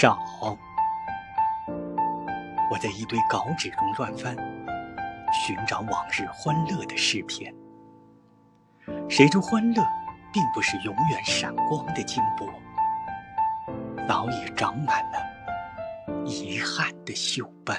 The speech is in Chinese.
找。我在一堆稿纸中乱翻寻找往日欢乐的诗篇。谁知欢乐并不是永远闪光的金箔早已长满了遗憾的锈斑。